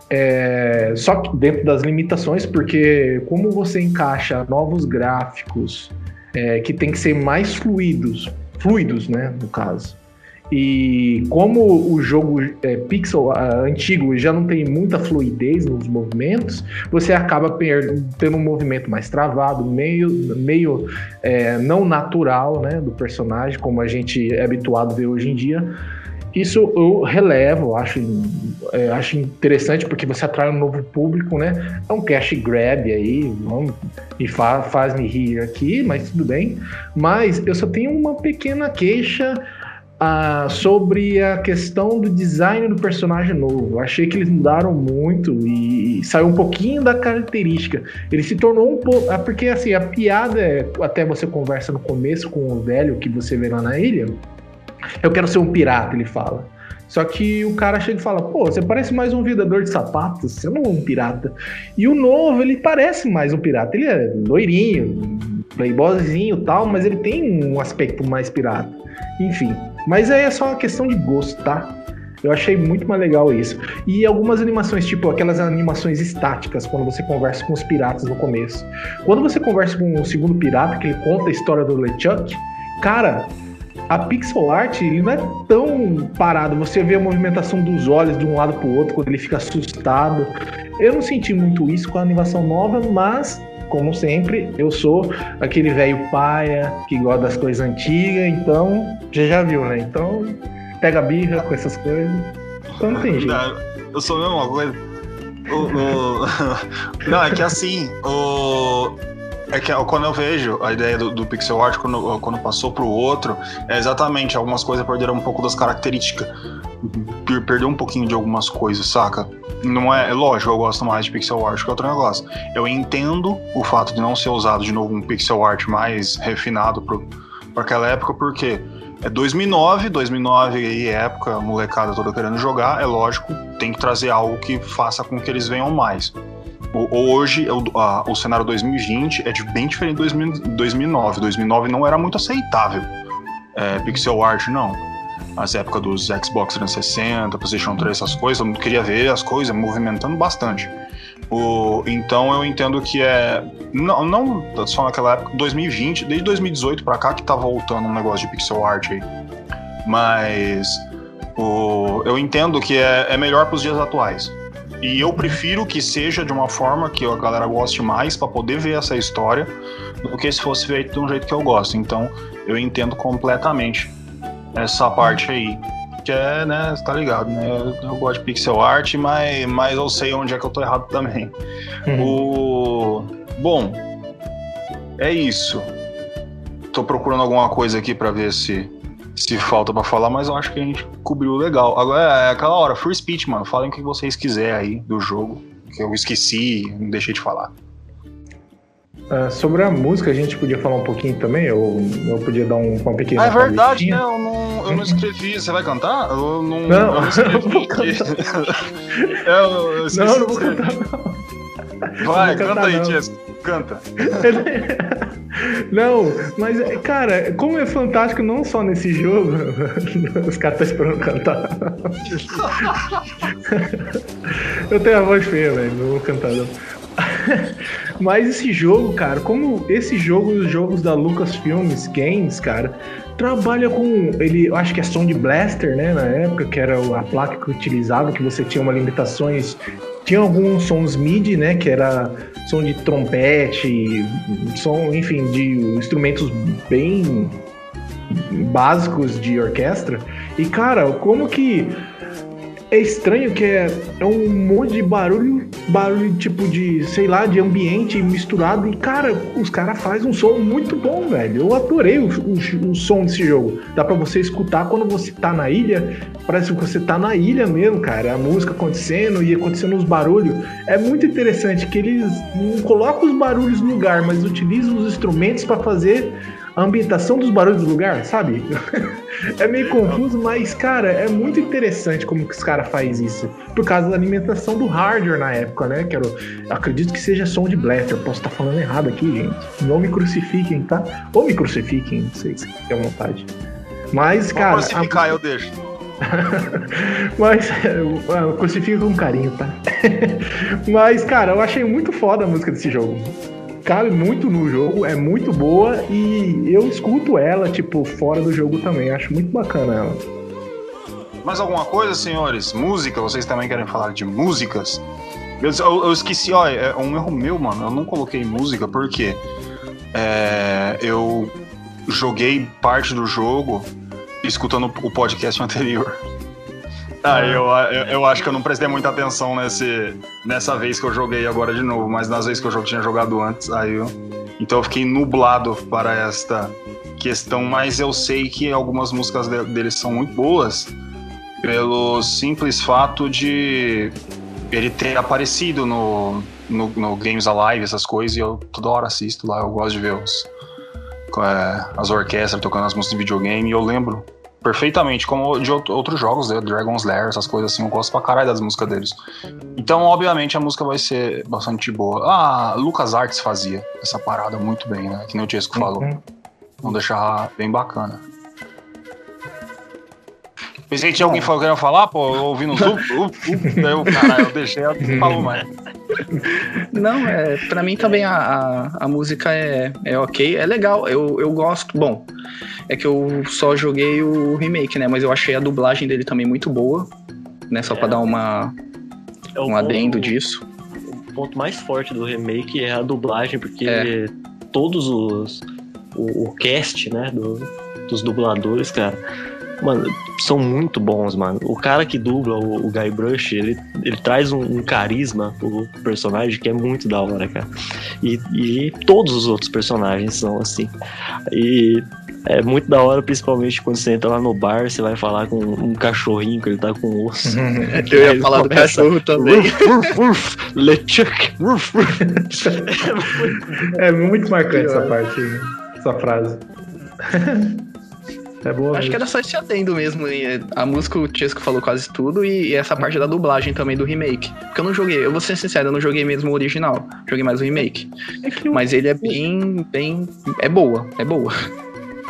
É, só que dentro das limitações, porque como você encaixa novos gráficos é, que tem que ser mais fluidos, fluidos, né, no caso, e como o jogo é, pixel uh, antigo já não tem muita fluidez nos movimentos, você acaba tendo um movimento mais travado, meio, meio é, não natural né, do personagem, como a gente é habituado a ver hoje em dia. Isso eu relevo, acho, é, acho interessante porque você atrai um novo público, né? É um cash grab aí, vamos, e fa faz me rir aqui, mas tudo bem. Mas eu só tenho uma pequena queixa ah, sobre a questão do design do personagem novo. Achei que eles mudaram muito e, saiu um pouquinho da característica. Ele se tornou um pouco. Ah, porque assim, a piada é. Até você conversa no começo com o velho que você vê lá na ilha. Eu quero ser um pirata, ele fala. Só que o cara chega e fala: pô, você parece mais um vendedor de sapatos, você não é um pirata. E o novo, ele parece mais um pirata. Ele é loirinho, playboyzinho tal, mas ele tem um aspecto mais pirata. Enfim. Mas aí é só uma questão de gosto, tá? Eu achei muito mais legal isso. E algumas animações, tipo aquelas animações estáticas, quando você conversa com os piratas no começo. Quando você conversa com o segundo pirata, que ele conta a história do LeChuck, cara, a pixel art ele não é tão parado. Você vê a movimentação dos olhos de um lado pro outro quando ele fica assustado. Eu não senti muito isso com a animação nova, mas como sempre, eu sou aquele velho paia que gosta das coisas antigas, então já já viu, né? Então pega birra com essas coisas. Então não tem jeito. Eu sou a mesma coisa. O, o... *laughs* Não, é que assim, o... É que quando eu vejo a ideia do, do pixel art, quando, quando passou pro outro, é exatamente, algumas coisas perderam um pouco das características. Perdeu um pouquinho de algumas coisas, saca? Não é, é lógico, eu gosto mais de pixel art que outro negócio. Eu entendo o fato de não ser usado de novo um pixel art mais refinado para aquela época, porque é 2009, 2009 aí época, molecada toda querendo jogar, é lógico, tem que trazer algo que faça com que eles venham mais. Hoje, o, a, o cenário 2020 é de, bem diferente de 2009. 2009 não era muito aceitável. É, pixel art, não. As épocas dos Xbox 360, PlayStation 3, essas coisas, eu queria ver as coisas movimentando bastante. O, então eu entendo que é. Não, não só naquela época, 2020, desde 2018 para cá que tá voltando um negócio de pixel art aí. Mas o, eu entendo que é, é melhor para os dias atuais. E eu prefiro que seja de uma forma que a galera goste mais para poder ver essa história do que se fosse feito de um jeito que eu gosto. Então, eu entendo completamente essa parte aí. Que é, né, você tá ligado, né? Eu, eu, gosto de pixel art, mas, mas eu sei onde é que eu tô errado também. Uhum. O... Bom, é isso. Tô procurando alguma coisa aqui para ver se se falta para falar, mas eu acho que a gente cobriu legal. Agora é aquela hora, free speech, mano. Falem o que vocês quiserem aí do jogo, que eu esqueci, não deixei de falar. Uh, sobre a música, a gente podia falar um pouquinho também? Eu, eu podia dar um, uma pequena. Ah, é verdade, né? Eu não, eu não escrevi. Você vai cantar? Eu não, não, eu não *laughs* escrevi. *laughs* eu, eu não, não vou cantar, não. Vai, canta aí, Tiesco. Canta. *laughs* Não, mas, cara, como é fantástico não só nesse jogo, os caras estão esperando cantar. Eu tenho a voz feia, velho, não vou cantar não. *laughs* Mas esse jogo, cara, como esse jogo, os jogos da Lucasfilms Games, cara, trabalha com. Ele, eu acho que é Sound Blaster, né? Na época, que era a placa que utilizava, que você tinha uma limitações tinha alguns sons MIDI, né? Que era som de trompete, som, enfim, de instrumentos bem básicos de orquestra. E, cara, como que é estranho que é, é um monte de barulho, barulho tipo de, sei lá, de ambiente misturado. E, cara, os caras fazem um som muito bom, velho. Eu adorei o, o, o, som desse jogo. Dá pra você escutar quando você tá na ilha. Parece que você tá na ilha mesmo, cara. A música acontecendo e acontecendo os barulhos. É muito interessante que eles não colocam os barulhos no lugar, mas utilizam os instrumentos para fazer a ambientação dos barulhos do lugar, sabe? *laughs* é meio confuso, mas, cara, é muito interessante como que os caras fazem isso. Por causa da alimentação do hardware na época, né? Que era, acredito que seja som de blaster. Posso estar falando errado aqui, gente. Não me crucifiquem, tá? Ou me crucifiquem, não sei se tem vontade. Mas, cara. Vou crucificar, a... eu deixo. *laughs* Mas, crucifica com carinho, tá? *laughs* Mas, cara, eu achei muito foda a música desse jogo cabe muito no jogo, é muito boa e eu escuto ela, tipo, fora do jogo também. Acho muito bacana ela. Mais alguma coisa, senhores? Música? Vocês também querem falar de músicas? Eu, eu, eu esqueci, ó, é um erro meu, mano. Eu não coloquei música porque é, eu joguei parte do jogo escutando o podcast anterior. Ah, eu, eu, eu, acho que eu não prestei muita atenção nesse, nessa vez que eu joguei agora de novo, mas nas vezes que eu tinha jogado antes, aí eu. Então eu fiquei nublado para esta questão, mas eu sei que algumas músicas deles são muito boas pelo simples fato de ele ter aparecido no, no, no Games Alive, essas coisas, e eu toda hora assisto lá, eu gosto de ver os, é, as orquestras tocando as músicas de videogame, e eu lembro perfeitamente, como de outros jogos, né? Dragon's Lair, essas coisas assim, eu gosto pra caralho das músicas deles. Então, obviamente, a música vai ser bastante boa. Ah, Lucas Arts fazia essa parada muito bem, né? Que nem o falou. Uhum. Vamos deixar bem bacana. Pensei que tinha alguém falando querendo falar, pô, eu ouvi no Zoom, *laughs* daí eu, caralho, eu deixei, ela não falou mais. Não, é, pra mim também a, a, a, música é, é ok, é legal, eu, eu gosto, bom, é que eu só joguei o remake, né? Mas eu achei a dublagem dele também muito boa, né? Só É. pra dar uma, É o um adendo disso. O ponto mais forte do remake é a dublagem, porque É. todos os. O, o cast, né? do- dos dubladores, cara. Mano, são muito bons, mano. O cara que dubla o, o Guybrush, ele, ele traz um, um carisma pro personagem que é muito da hora, cara. E, e todos os outros personagens são assim. E é muito da hora, principalmente quando você entra lá no bar, você vai falar com um cachorrinho que ele tá com osso. *laughs* Eu ia falar do cachorro *laughs* também. Ruf, ruf, ruf, LeChuck, ruf, ruf. É muito marcante essa parte, essa frase. *laughs* É boa. Acho que era só esse adendo mesmo. A música o Chesco falou quase tudo e essa parte da dublagem também do remake. Porque eu não joguei, eu vou ser sincero, eu não joguei mesmo o original. Joguei mais o remake. É o, Mas ele é bem, bem. É boa, é boa.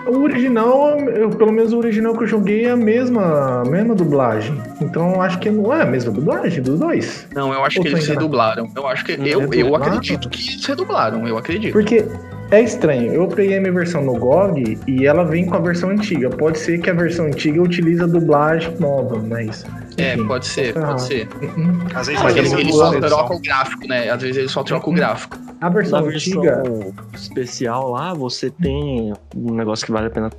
o original, eu- pelo menos o original que eu joguei é a mesma, a mesma dublagem. Então eu acho que não é a mesma dublagem dos dois. Não, eu acho Ou que eles redublaram. Eu acho que. Eu, eu redublaram? acredito que eles redublaram, eu acredito. Porque é estranho, eu peguei a minha versão no GOG e ela vem com a versão antiga. Pode ser que a versão antiga utilize a dublagem nova, mas. É, enfim. pode ser, Ah. pode ser. Uhum. Às vezes Mas eles, só versão. trocam o gráfico, né? Às vezes eles só trocam o gráfico. A versão Na versão antiga. especial lá, você tem um negócio que vale a pena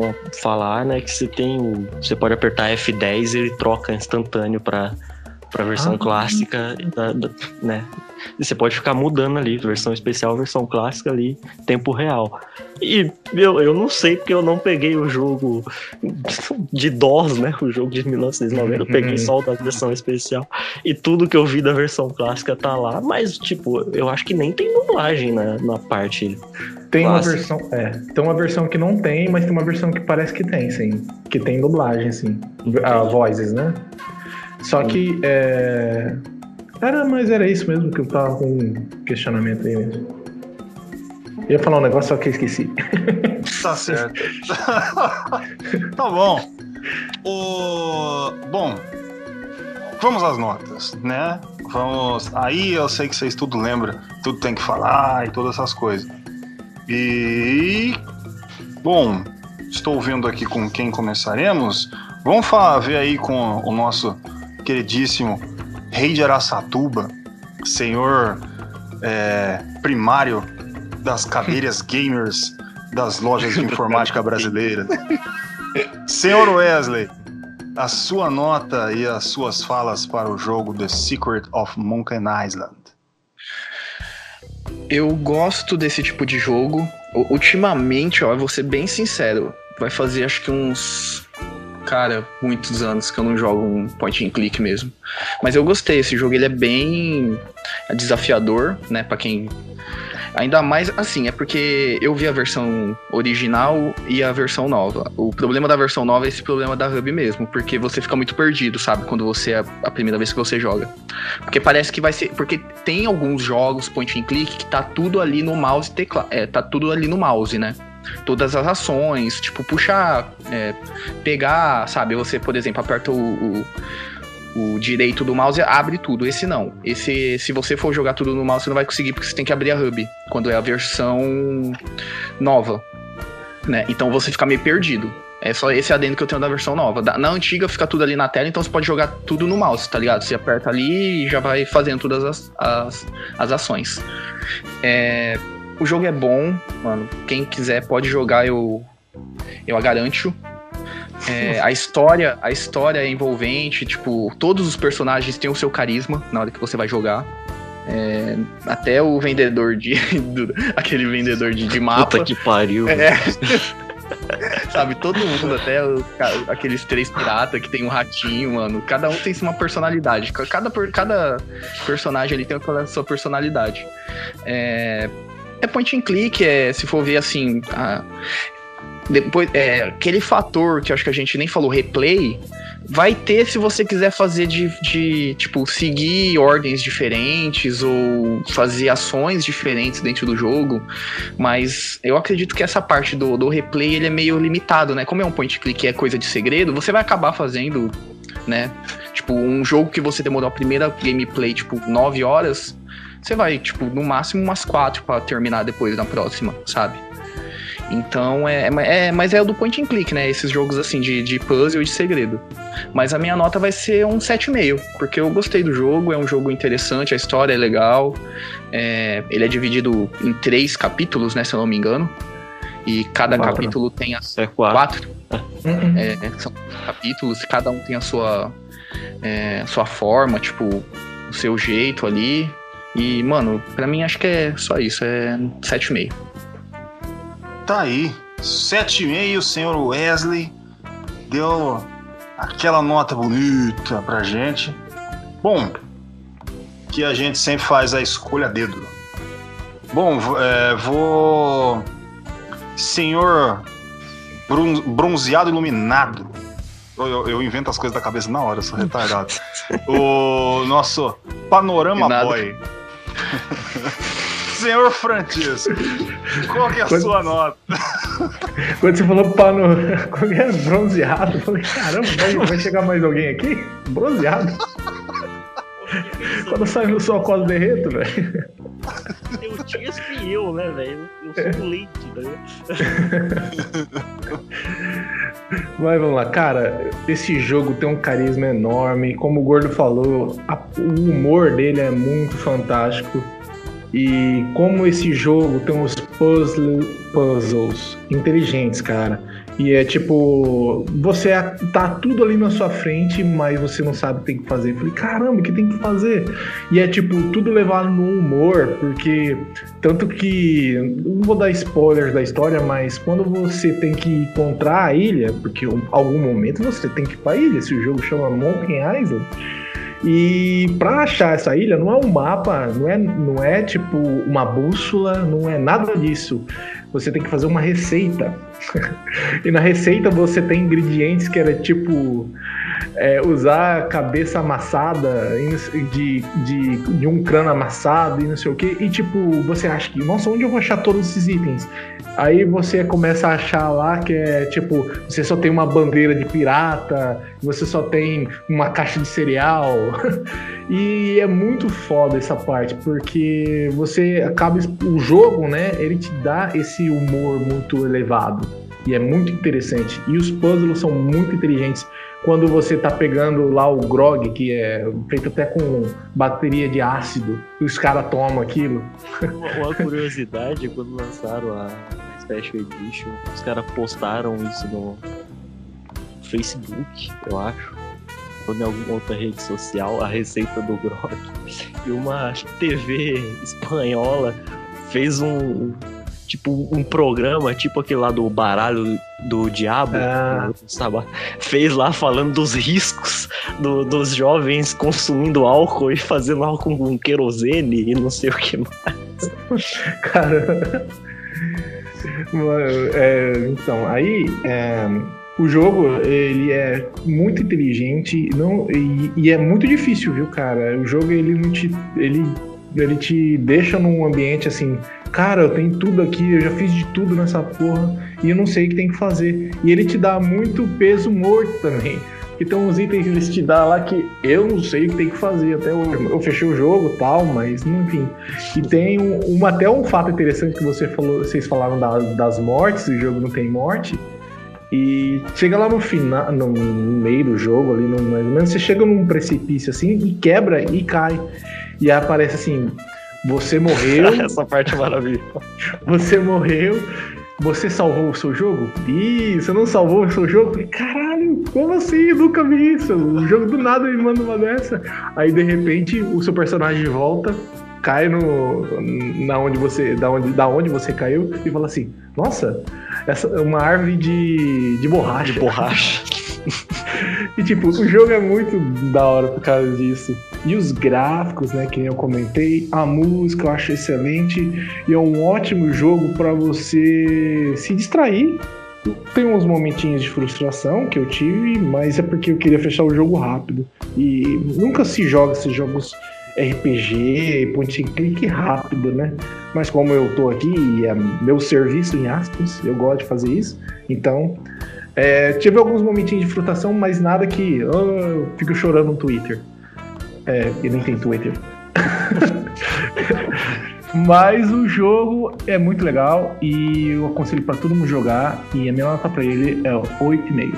falar, né? Que você tem o. Você pode apertar F10 e ele troca instantâneo pra, pra versão Ah. clássica, da- da- né? E você pode ficar mudando ali, versão especial, versão clássica ali, tempo real. E eu, eu não sei porque eu não peguei o jogo de DOS, né? O jogo de 1990. Eu peguei só o da versão especial. E tudo que eu vi da versão clássica tá lá, mas, tipo, eu acho que nem tem dublagem na, na parte. Tem uma versão. É, tem uma versão que não tem, mas tem uma versão que parece que tem, sim. Que tem dublagem, sim. A voices, né? Só que. É... Era, mas era isso mesmo que eu tava com um questionamento aí mesmo. Eu ia falar um negócio, só que eu esqueci. *laughs* Tá certo. *laughs* tá bom. O... Bom, vamos às notas, né? Vamos. Aí eu sei que vocês tudo lembram, tudo tem que falar e todas essas coisas. E. Bom, estou vendo aqui com quem começaremos. Vamos falar, ver aí com o nosso queridíssimo Rei de Araçatuba, senhor é, primário das cadeiras *laughs* gamers das lojas de informática *laughs* brasileiras. Senhor Wesley, a sua nota e as suas falas para o jogo The Secret of Monkey Island. Eu gosto desse tipo de jogo. Ultimamente, ó, eu vou ser bem sincero, vai fazer acho que uns. Cara, muitos anos que eu não jogo um point and click mesmo. Mas eu gostei, esse jogo ele é bem desafiador, né, Pra quem Ainda mais assim, é porque eu vi a versão original e a versão nova. O problema da versão nova é esse problema da hub mesmo, porque você fica muito perdido, sabe, quando você é a primeira vez que você joga. Porque parece que vai ser, porque tem alguns jogos point and click que tá tudo ali no mouse teclado, é, tá tudo ali no mouse, né? Todas as ações, tipo puxar, é, pegar, sabe, você, por exemplo, aperta o, o o direito do mouse abre tudo. Esse não. Esse, se você for jogar tudo no mouse, você não vai conseguir, porque você tem que abrir a hub quando é a versão nova. Né? Então você fica meio perdido. É só esse adendo que eu tenho da versão nova. Na antiga fica tudo ali na tela, então você pode jogar tudo no mouse, tá ligado? Você aperta ali e já vai fazendo todas as, as, as ações. É, o jogo é bom, mano. Quem quiser pode jogar, eu, eu a garanto. É, a história, a história é envolvente, tipo, todos os personagens têm o seu carisma na hora que você vai jogar. É, até o vendedor de. *laughs* do- aquele vendedor de, de mapa. Puta que pariu. É. *laughs* Sabe, todo mundo, até os aqueles três piratas que tem um ratinho, mano. Cada um tem uma personalidade. Cada, cada personagem ali tem a sua personalidade. É, é point and click, é, se for ver assim. a- depois, é, aquele fator que acho que a gente nem falou, replay, vai ter se você quiser fazer de, de, tipo, seguir ordens diferentes ou fazer ações diferentes dentro do jogo. Mas eu acredito que essa parte do, do replay ele é meio limitado, né? Como é um point click e é coisa de segredo, você vai acabar fazendo, né? Tipo, um jogo que você demorou a primeira gameplay, tipo, 9 horas, você vai, tipo, no máximo umas 4 pra terminar depois na próxima, sabe? Então é, é, é, Mas é o do point and click, né? Esses jogos assim de, de puzzle e de segredo. Mas a minha nota vai ser um 7,5, porque eu gostei do jogo, é um jogo interessante, a história é legal. É, ele é dividido em três capítulos, né? Se eu não me engano. E cada quatro. capítulo tem as. É quatro. quatro. Uhum. É, são capítulos, cada um tem a sua, é, sua forma, tipo, o seu jeito ali. E, mano, pra mim acho que é só isso, é 7,5. Tá aí. 7,5, o senhor Wesley deu aquela nota bonita pra gente. Bom, que a gente sempre faz a escolha a dedo. Bom, é, vou. Senhor bronzeado iluminado. Eu, eu, invento as coisas da cabeça na hora, sou retardado. *laughs* o nosso Panorama Boy. *laughs* Senhor Francisco, qual que é a Quando... sua nota? *laughs* Quando você falou pano, *laughs* qual que é? Bronzeado, eu falei, caramba, vai, vai chegar mais alguém aqui? Bronzeado. *laughs* Quando sai no sol, quase derreto, velho. Eu tinha que eu, né, velho? Eu sou é. leite, né? *laughs* Mas vamos lá, cara. Esse jogo tem um carisma enorme. Como o Gordo falou, a, o humor dele é muito fantástico. E como esse jogo tem os puzzle, puzzles inteligentes, cara. E é tipo, você tá tudo ali na sua frente, mas você não sabe o que tem que fazer. Eu falei, caramba, o que tem que fazer? E é tipo, tudo levado no humor, porque tanto que não vou dar spoilers da história, mas quando você tem que encontrar a ilha, porque em algum momento você tem que ir pra ilha, se o jogo chama Monkey Island e para achar essa ilha não é um mapa, não é, não é tipo uma bússola, não é nada disso. Você tem que fazer uma receita. *laughs* e na receita você tem ingredientes que era tipo é, usar cabeça amassada de, de, de, um crânio amassado e não sei o que. E tipo, você acha que, nossa, onde eu vou achar todos esses itens? Aí você começa a achar lá que é tipo, você só tem uma bandeira de pirata, você só tem uma caixa de cereal. *laughs* e é muito foda essa parte, porque você acaba. O jogo, né? Ele te dá esse humor muito elevado. E é muito interessante. E os puzzles são muito inteligentes quando você tá pegando lá o grog, que é feito até com bateria de ácido, e os caras tomam aquilo. Uma, uma curiosidade, quando lançaram a Special Edition, os caras postaram isso no Facebook, eu acho, ou em alguma outra rede social, a receita do grog. E uma TV espanhola fez um, tipo um programa, tipo aquele lá do baralho do diabo, ah. sabe? fez lá falando dos riscos do, dos jovens consumindo álcool e fazendo álcool com querosene e não sei o que mais. *laughs* Cara. É, então, aí é, o jogo ele é muito inteligente não, e, e, é muito difícil, viu, cara? O jogo ele não te. Ele, ele te deixa num ambiente assim cara, eu tenho tudo aqui, eu já fiz de tudo nessa porra e eu não sei o que tem que fazer. E ele te dá muito peso morto também. Então os itens que eles te dão lá que eu não sei o que tem que fazer até hoje. Eu fechei o jogo tal, mas enfim. E tem um, um até um fato interessante que você falou, vocês falaram da, das mortes, o jogo não tem morte. E chega lá no final, no meio do jogo, ali, no, mais ou menos, você chega num precipício assim e quebra e cai. E aparece assim, você morreu. *laughs* Essa parte é maravilhosa. Você morreu. Você salvou o seu jogo? Ih, você não salvou o seu jogo? Caralho, como assim? Eu nunca vi isso. O jogo do nada me manda uma dessa. Aí de repente o seu personagem volta, cai no. Na onde você. Da onde, da onde você caiu e fala assim: Nossa, essa é uma árvore de, de borracha. De borracha. *laughs* e tipo, o jogo é muito da hora por causa disso. E os gráficos, né, que eu comentei, a música eu acho excelente e é um ótimo jogo para você se distrair. Tem uns momentinhos de frustração que eu tive, mas é porque eu queria fechar o jogo rápido. E nunca se joga esses jogos RPG, point and click rápido, né? Mas como eu tô aqui e é meu serviço em aspas, eu gosto de fazer isso. Então, é, tive alguns momentinhos de frustração, mas nada que oh, eu fico chorando no Twitter. É, e nem tem Twitter. *laughs* Mas o jogo é muito legal e eu aconselho pra todo mundo jogar. E a minha nota pra ele é 8,5.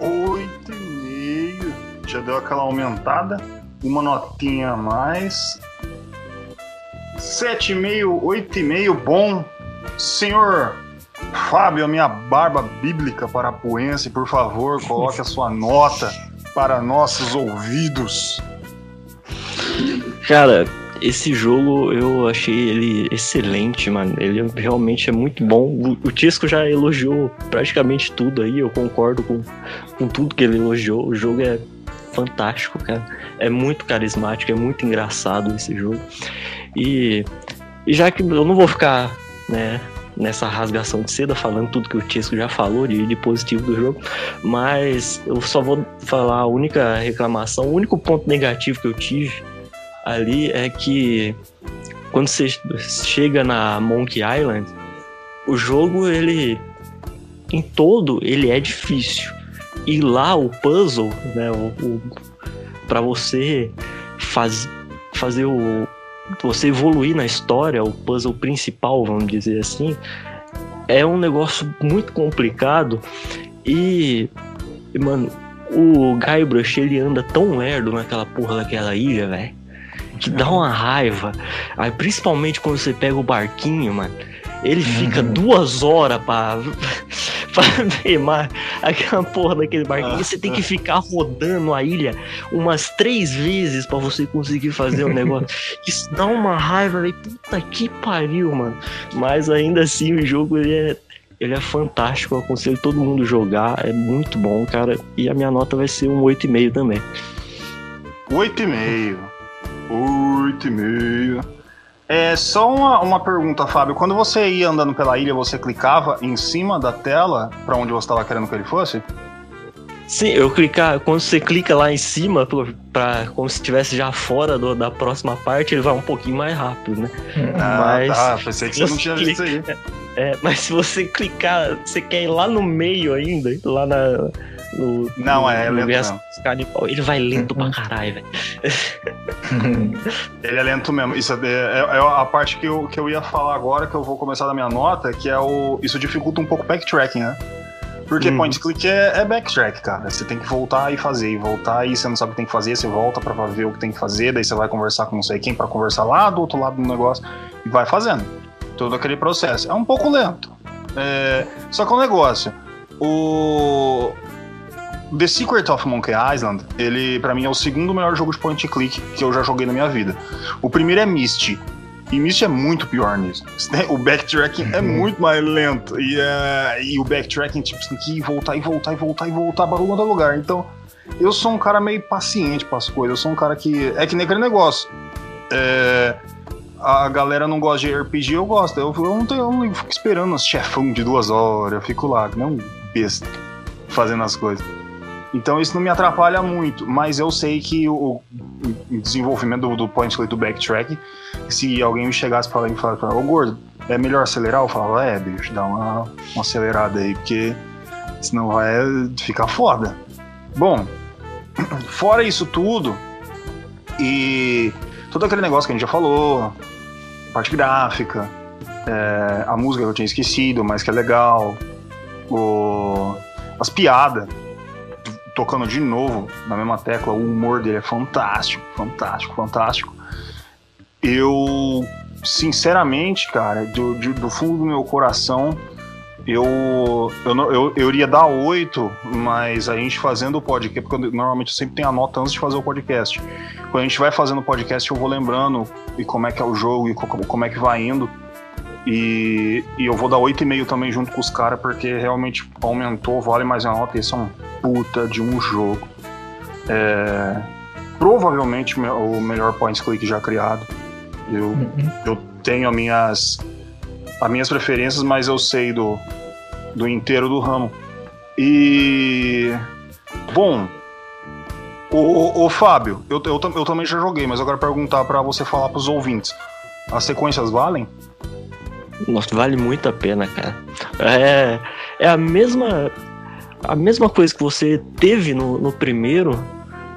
8,5. Já deu aquela aumentada. Uma notinha a mais. 7,5, 8,5, bom. Senhor Fábio, a minha barba bíblica parapuense, por favor, coloque a sua nota para nossos ouvidos. Cara, esse jogo eu achei ele excelente, mano. Ele realmente é muito bom. O, Tisco já elogiou praticamente tudo aí, eu concordo com, com tudo que ele elogiou. O jogo é fantástico, cara. É muito carismático, é muito engraçado esse jogo. E, e já que eu não vou ficar, né, nessa rasgação de seda, falando tudo que o Tisco já falou de, de positivo do jogo, mas eu só vou falar a única reclamação, o único ponto negativo que eu tive ali é que quando você chega na Monkey Island, o jogo ele em todo ele é difícil. E lá o puzzle, né, o, o para você faz, fazer o você evoluir na história, o puzzle principal, vamos dizer assim, é um negócio muito complicado e, mano, o Guybrush ele anda tão lerdo naquela porra daquela ilha, velho, que dá uma raiva. Aí, principalmente quando você pega o barquinho, mano, ele fica Uhum. duas horas pra, pra remar aquela porra daquele barquinho. Você tem que ficar rodando a ilha umas três vezes pra você conseguir fazer o negócio. *laughs* Isso dá uma raiva, velho. Puta que pariu, mano. Mas ainda assim, o jogo ele é, ele é fantástico. Eu aconselho todo mundo a jogar. É muito bom, cara. E a minha nota vai ser um 8,5 também. 8,5. 8,5. É só uma, uma pergunta, Fábio. Quando você ia andando pela ilha, você clicava em cima da tela pra onde você estava querendo que ele fosse? Sim, eu clicar, quando você clica lá em cima, pra, como se estivesse já fora do- da próxima parte, ele vai um pouquinho mais rápido, né? Mas- tá. Pensei que você não tinha visto isso aí. É, mas se você clicar, você quer ir lá no meio ainda, lá na. No, Não, no, é, é no lento verso não. ele vai lento pra caralho, velho. *laughs* *laughs* Ele é lento mesmo. Isso é, é- é a parte que eu, que eu ia falar agora, que eu vou começar da minha nota, que é o. Isso dificulta um pouco o backtracking, né? Porque Uhum. point click é, é backtrack, cara. Você tem que voltar e fazer, e voltar, e você não sabe o que tem que fazer, você volta pra ver o que tem que fazer, daí você vai conversar com não sei quem pra conversar lá do outro lado do negócio, e vai fazendo. Todo aquele processo. É um pouco lento. É, só que o negócio. O. The Secret of Monkey Island, ele para mim é o segundo melhor jogo de point and click que eu já joguei na minha vida. O primeiro é Misty. E Misty é muito pior nisso. *laughs* O backtracking é muito mais lento. E, é, e o backtracking, tipo, você tem que ir, voltar e voltar e voltar e voltar para algum lugar. Então, eu sou um cara meio paciente para as coisas. Eu sou um cara que. É que nem aquele negócio. É, a galera não gosta de RPG, eu gosto. Eu, eu não tenho, eu não fico esperando os chefão de duas horas. Eu fico lá, que nem um besta, fazendo as coisas. Então isso não me atrapalha muito, mas eu sei que o, o desenvolvimento do, do point click do backtrack, se alguém me chegasse para mim e falasse, ô gordo, é melhor acelerar? Eu falava, é, bicho, dá uma, uma acelerada aí, porque senão vai ficar foda. Bom, *clears throat* fora isso tudo, e todo aquele negócio que a gente já falou, parte gráfica, é, a música que eu tinha esquecido, mas que é legal, o, as piadas tocando de novo na mesma tecla, o humor dele é fantástico, fantástico, fantástico. Eu, sinceramente, cara, do, de- do fundo do meu coração, eu, eu, eu, eu iria dar oito, mas a gente fazendo o podcast, porque normalmente eu sempre tenho a nota antes de fazer o podcast. Quando a gente vai fazendo o podcast, eu vou lembrando e como é que é o jogo e co- como é que vai indo. E, e eu vou dar 8,5 também junto com os caras, porque realmente aumentou, vale mais a nota. Esse é um puta de um jogo. É, provavelmente me- o melhor point click já criado. Eu, eu tenho as minhas, as minhas preferências, mas eu sei do, do inteiro do ramo. E. Bom. O, o, Fábio, eu, eu, eu também já joguei, mas eu quero perguntar pra você falar pros ouvintes. As sequências valem? Nossa, vale muito a pena, cara. É, é a mesma a mesma coisa que você teve no, no primeiro,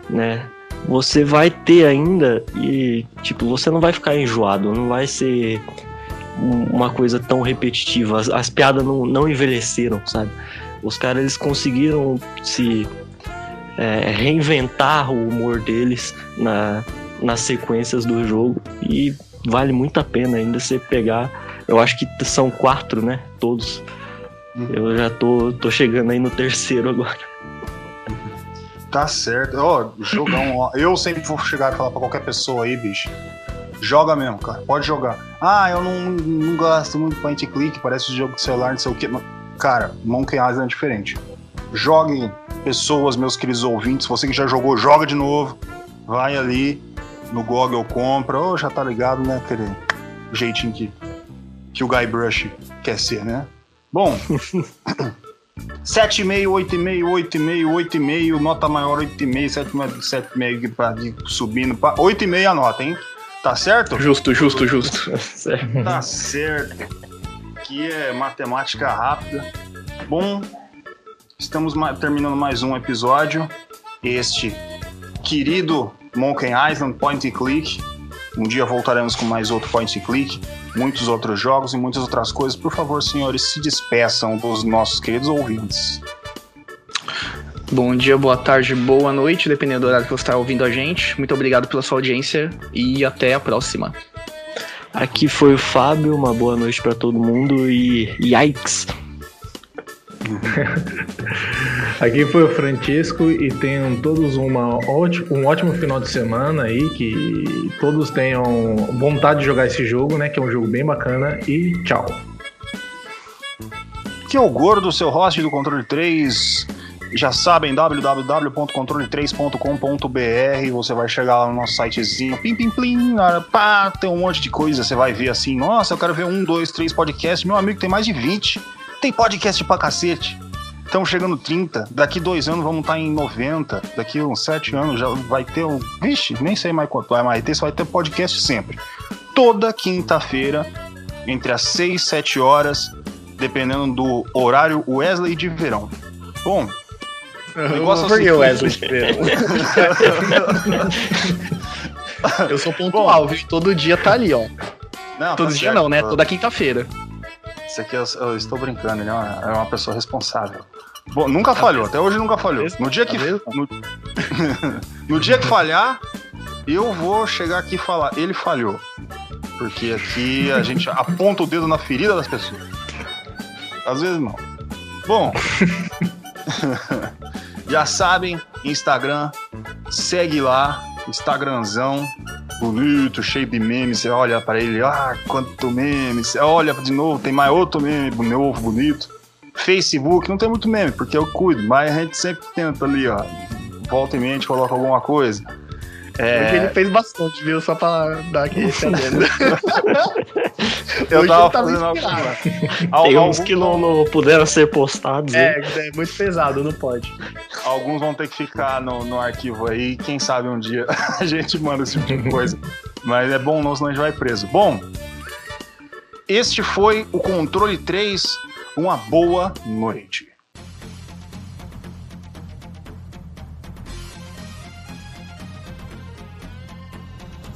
né? você vai ter ainda e, tipo, você não vai ficar enjoado, não vai ser uma coisa tão repetitiva. As, as piadas não, não envelheceram, sabe? Os caras eles conseguiram se é, reinventar o humor deles na, nas sequências do jogo e vale muito a pena ainda você pegar. Eu acho que são quatro, né? Todos. Uhum. Eu já tô, tô chegando aí no terceiro agora. Tá certo. Ó, oh, jogar um. Eu sempre vou chegar e falar pra qualquer pessoa aí, bicho. Joga mesmo, cara. Pode jogar. Ah, eu não, não gosto muito point click, parece um jogo de celular, não sei o quê. Cara, Monkey Island é diferente. Joguem, pessoas, meus queridos ouvintes. Você que já jogou, joga de novo. Vai ali no Google, compra. Ou oh, já tá ligado, né? Aquele jeitinho que, que o Guybrush quer ser, né? Bom. 7,5, 8,5, 8,5, 8,5, nota maior 8,5, 7,5 subindo para 8,5 a nota, hein? Tá certo? Justo, justo, justo. *laughs* tá certo. Aqui é matemática rápida. Bom, estamos terminando mais um episódio. Este querido Monkey Island Point and Click. Um dia voltaremos com mais outro Point and Click, muitos outros jogos e muitas outras coisas. Por favor, senhores, se despeçam dos nossos queridos ouvintes. Bom dia, boa tarde, boa noite, dependendo do horário que você está ouvindo a gente. Muito obrigado pela sua audiência e até a próxima. Aqui foi o Fábio, uma boa noite para todo mundo e yikes! *laughs* Aqui foi o Francisco e tenham todos uma um ótimo final de semana aí, que todos tenham vontade de jogar esse jogo, né? Que é um jogo bem bacana e tchau. Que é o Gordo, seu host do Controle 3. Já sabem, www.controle3.com.br. Você vai chegar lá no nosso sitezinho, pim, pim, plim, pá, tem um monte de coisa. Você vai ver assim, nossa, eu quero ver um, dois, três podcasts. Meu amigo tem mais de 20. Tem podcast pra cacete. Estamos chegando 30. Daqui dois anos vamos estar tá em 90. Daqui uns 7 anos já vai ter um. Vixe, nem sei mais quanto vai mais ter. Só vai ter podcast sempre. Toda quinta-feira, entre as 6 e 7 horas, dependendo do horário Wesley de verão. Bom. Eu negócio Por que Wesley de verão? *laughs* Eu sou pontual, viu? Todo dia tá ali, ó. Não, Todo tá dia certo, não, né? Toda quinta-feira. Aqui eu, eu, estou brincando, ele é uma, é uma pessoa responsável. Bom, nunca tá falhou, até hoje nunca falhou. No dia que. Tá no, *laughs* no dia que falhar, eu vou chegar aqui e falar, ele falhou. Porque aqui a gente aponta o dedo na ferida das pessoas. Às vezes não. Bom. *laughs* já sabem, Instagram, segue lá, Instagramzão, bonito, cheio de memes. Você olha para ele, ah, quanto meme. Você olha de novo, tem mais outro meme novo, bonito. Facebook, não tem muito meme, porque eu cuido, mas a gente sempre tenta ali, ó. Volta em mente, coloca alguma coisa. É... Hoje ele fez bastante, viu? Só pra dar aquele entendendo. *laughs* eu Hoje tava fazendo algo. Tem uns que não, não, puderam ser postados. É, é muito pesado, não pode. Alguns vão ter que ficar no, no arquivo aí. Quem sabe um dia *laughs* a gente manda esse tipo de coisa. Mas é bom não, senão a gente vai preso. Bom, este foi o Controle 3. Uma boa noite.